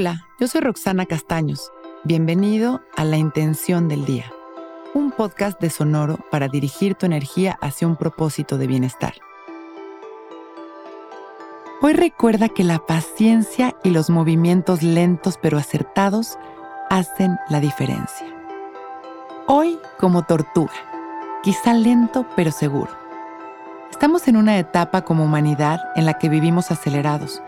Hola, yo soy Roxana Castaños. Bienvenido a La Intención del Día, un podcast de Sonoro para dirigir tu energía hacia un propósito de bienestar. Hoy recuerda que la paciencia y los movimientos lentos pero acertados hacen la diferencia. Hoy como tortuga, quizá lento pero seguro. Estamos en una etapa como humanidad en la que vivimos acelerados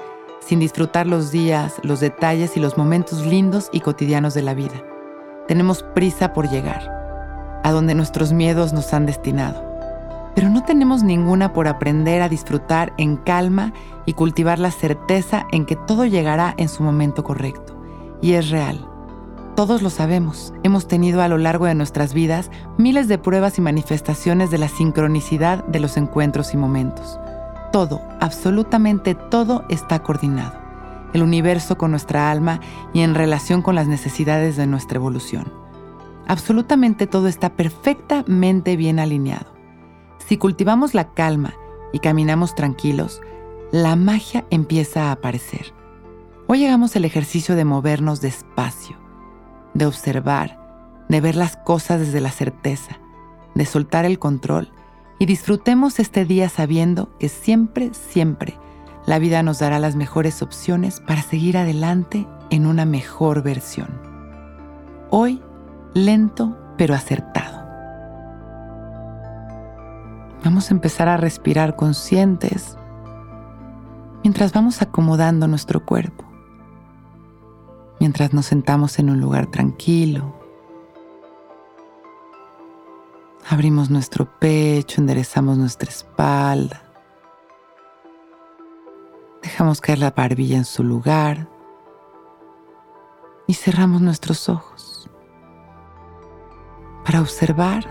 sin disfrutar los días, los detalles y los momentos lindos y cotidianos de la vida. Tenemos prisa por llegar, a donde nuestros miedos nos han destinado. Pero no tenemos ninguna por aprender a disfrutar en calma y cultivar la certeza en que todo llegará en su momento correcto. Y es real. Todos lo sabemos, hemos tenido a lo largo de nuestras vidas miles de pruebas y manifestaciones de la sincronicidad de los encuentros y momentos todo, absolutamente todo está coordinado. El universo con nuestra alma y en relación con las necesidades de nuestra evolución. Absolutamente todo está perfectamente bien alineado. Si cultivamos la calma y caminamos tranquilos, la magia empieza a aparecer. Hoy llegamos al ejercicio de movernos despacio, de observar, de ver las cosas desde la certeza, de soltar el control y disfrutemos este día sabiendo que siempre, siempre la vida nos dará las mejores opciones para seguir adelante en una mejor versión. Hoy, lento pero acertado. Vamos a empezar a respirar conscientes mientras vamos acomodando nuestro cuerpo, mientras nos sentamos en un lugar tranquilo Abrimos nuestro pecho, enderezamos nuestra espalda. Dejamos caer la barbilla en su lugar y cerramos nuestros ojos para observar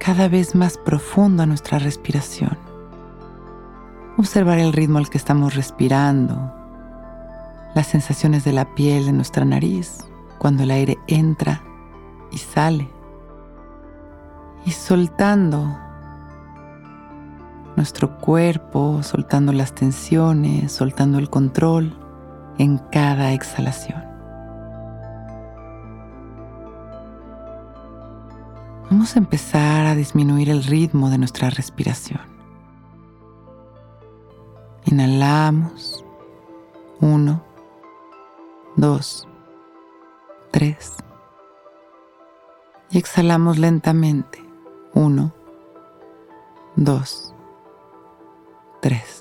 cada vez más profundo a nuestra respiración. Observar el ritmo al que estamos respirando, las sensaciones de la piel en nuestra nariz cuando el aire entra y sale y soltando nuestro cuerpo, soltando las tensiones, soltando el control en cada exhalación. Vamos a empezar a disminuir el ritmo de nuestra respiración. Inhalamos. Uno, dos, tres. Y exhalamos lentamente. Uno, dos, tres.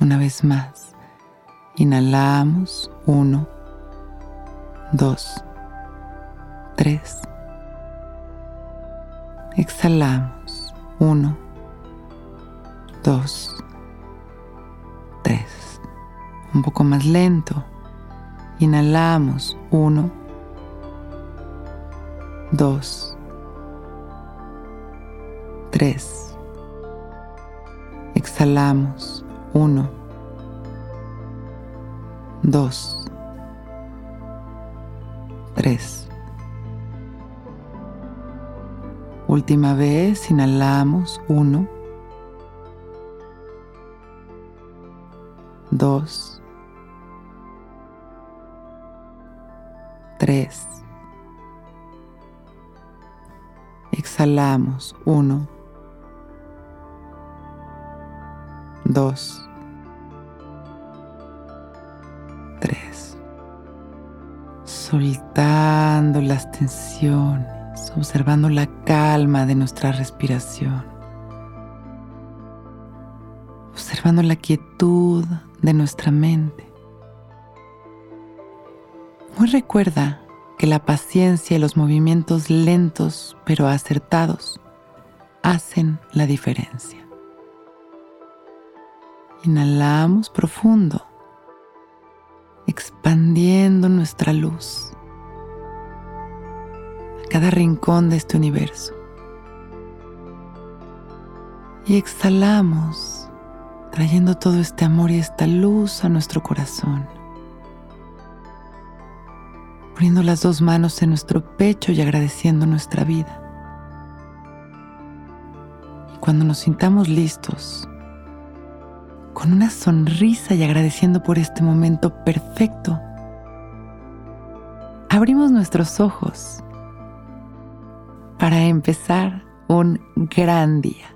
Una vez más. Inhalamos. Uno, dos, tres. Exhalamos. Uno, dos, tres. Un poco más lento. Inhalamos. Uno, dos, 3. Exhalamos. 1. 2. 3. Última vez, inhalamos. 1. 2. 3. Exhalamos. 1. Dos, tres. Soltando las tensiones, observando la calma de nuestra respiración, observando la quietud de nuestra mente. Hoy recuerda que la paciencia y los movimientos lentos pero acertados hacen la diferencia. Inhalamos profundo, expandiendo nuestra luz a cada rincón de este universo. Y exhalamos, trayendo todo este amor y esta luz a nuestro corazón. Poniendo las dos manos en nuestro pecho y agradeciendo nuestra vida. Y cuando nos sintamos listos, con una sonrisa y agradeciendo por este momento perfecto. Abrimos nuestros ojos para empezar un gran día.